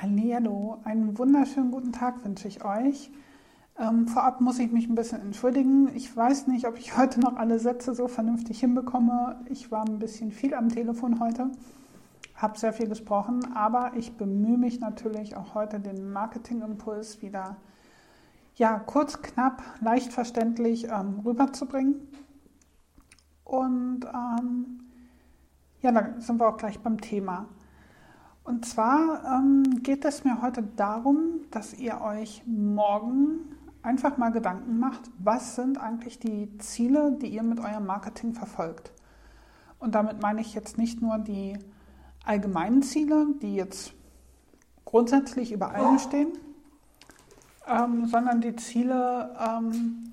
Hallo, einen wunderschönen guten Tag wünsche ich euch. Ähm, vorab muss ich mich ein bisschen entschuldigen. Ich weiß nicht, ob ich heute noch alle Sätze so vernünftig hinbekomme. Ich war ein bisschen viel am Telefon heute, habe sehr viel gesprochen, aber ich bemühe mich natürlich auch heute den Marketingimpuls wieder ja, kurz, knapp, leicht verständlich ähm, rüberzubringen. Und ähm, ja, dann sind wir auch gleich beim Thema. Und zwar ähm, geht es mir heute darum, dass ihr euch morgen einfach mal Gedanken macht, was sind eigentlich die Ziele, die ihr mit eurem Marketing verfolgt. Und damit meine ich jetzt nicht nur die allgemeinen Ziele, die jetzt grundsätzlich über allen stehen, ähm, sondern die Ziele, ähm,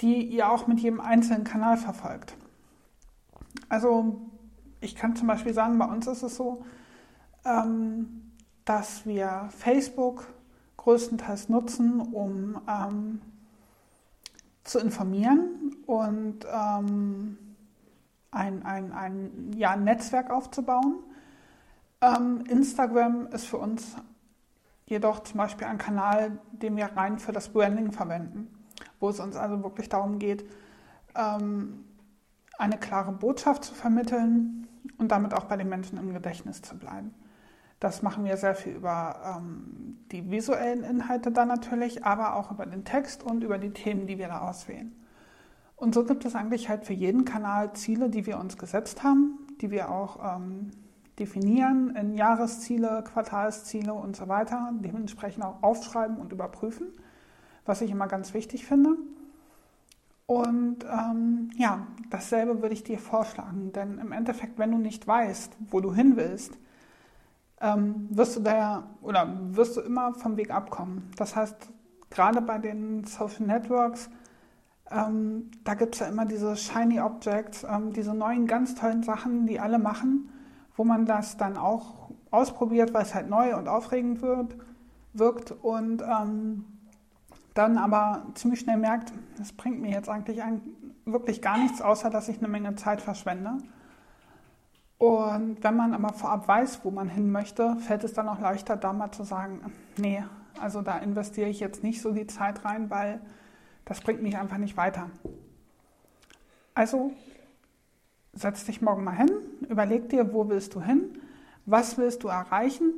die ihr auch mit jedem einzelnen Kanal verfolgt. Also ich kann zum Beispiel sagen, bei uns ist es so, dass wir Facebook größtenteils nutzen, um ähm, zu informieren und ähm, ein, ein, ein ja, Netzwerk aufzubauen. Ähm, Instagram ist für uns jedoch zum Beispiel ein Kanal, den wir rein für das Branding verwenden, wo es uns also wirklich darum geht, ähm, eine klare Botschaft zu vermitteln und damit auch bei den Menschen im Gedächtnis zu bleiben. Das machen wir sehr viel über ähm, die visuellen Inhalte dann natürlich, aber auch über den Text und über die Themen, die wir da auswählen. Und so gibt es eigentlich halt für jeden Kanal Ziele, die wir uns gesetzt haben, die wir auch ähm, definieren in Jahresziele, Quartalsziele und so weiter, dementsprechend auch aufschreiben und überprüfen, was ich immer ganz wichtig finde. Und ähm, ja, dasselbe würde ich dir vorschlagen, denn im Endeffekt, wenn du nicht weißt, wo du hin willst, ähm, wirst du da oder wirst du immer vom Weg abkommen. Das heißt, gerade bei den Social Networks, ähm, da gibt es ja immer diese Shiny Objects, ähm, diese neuen ganz tollen Sachen, die alle machen, wo man das dann auch ausprobiert, weil es halt neu und aufregend wird, wirkt und ähm, dann aber ziemlich schnell merkt, das bringt mir jetzt eigentlich wirklich gar nichts, außer dass ich eine Menge Zeit verschwende. Und wenn man aber vorab weiß, wo man hin möchte, fällt es dann auch leichter, da mal zu sagen, nee, also da investiere ich jetzt nicht so die Zeit rein, weil das bringt mich einfach nicht weiter. Also setz dich morgen mal hin, überleg dir, wo willst du hin, was willst du erreichen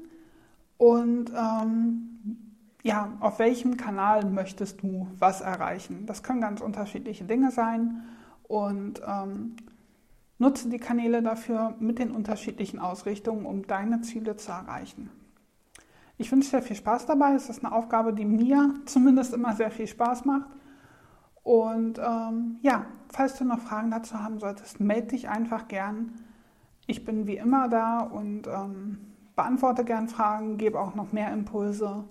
und ähm, ja, auf welchem Kanal möchtest du was erreichen. Das können ganz unterschiedliche Dinge sein und ähm, Nutze die Kanäle dafür mit den unterschiedlichen Ausrichtungen, um deine Ziele zu erreichen. Ich wünsche dir viel Spaß dabei. Es ist eine Aufgabe, die mir zumindest immer sehr viel Spaß macht. Und ähm, ja, falls du noch Fragen dazu haben solltest, melde dich einfach gern. Ich bin wie immer da und ähm, beantworte gern Fragen, gebe auch noch mehr Impulse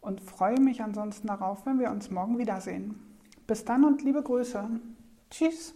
und freue mich ansonsten darauf, wenn wir uns morgen wiedersehen. Bis dann und liebe Grüße. Tschüss.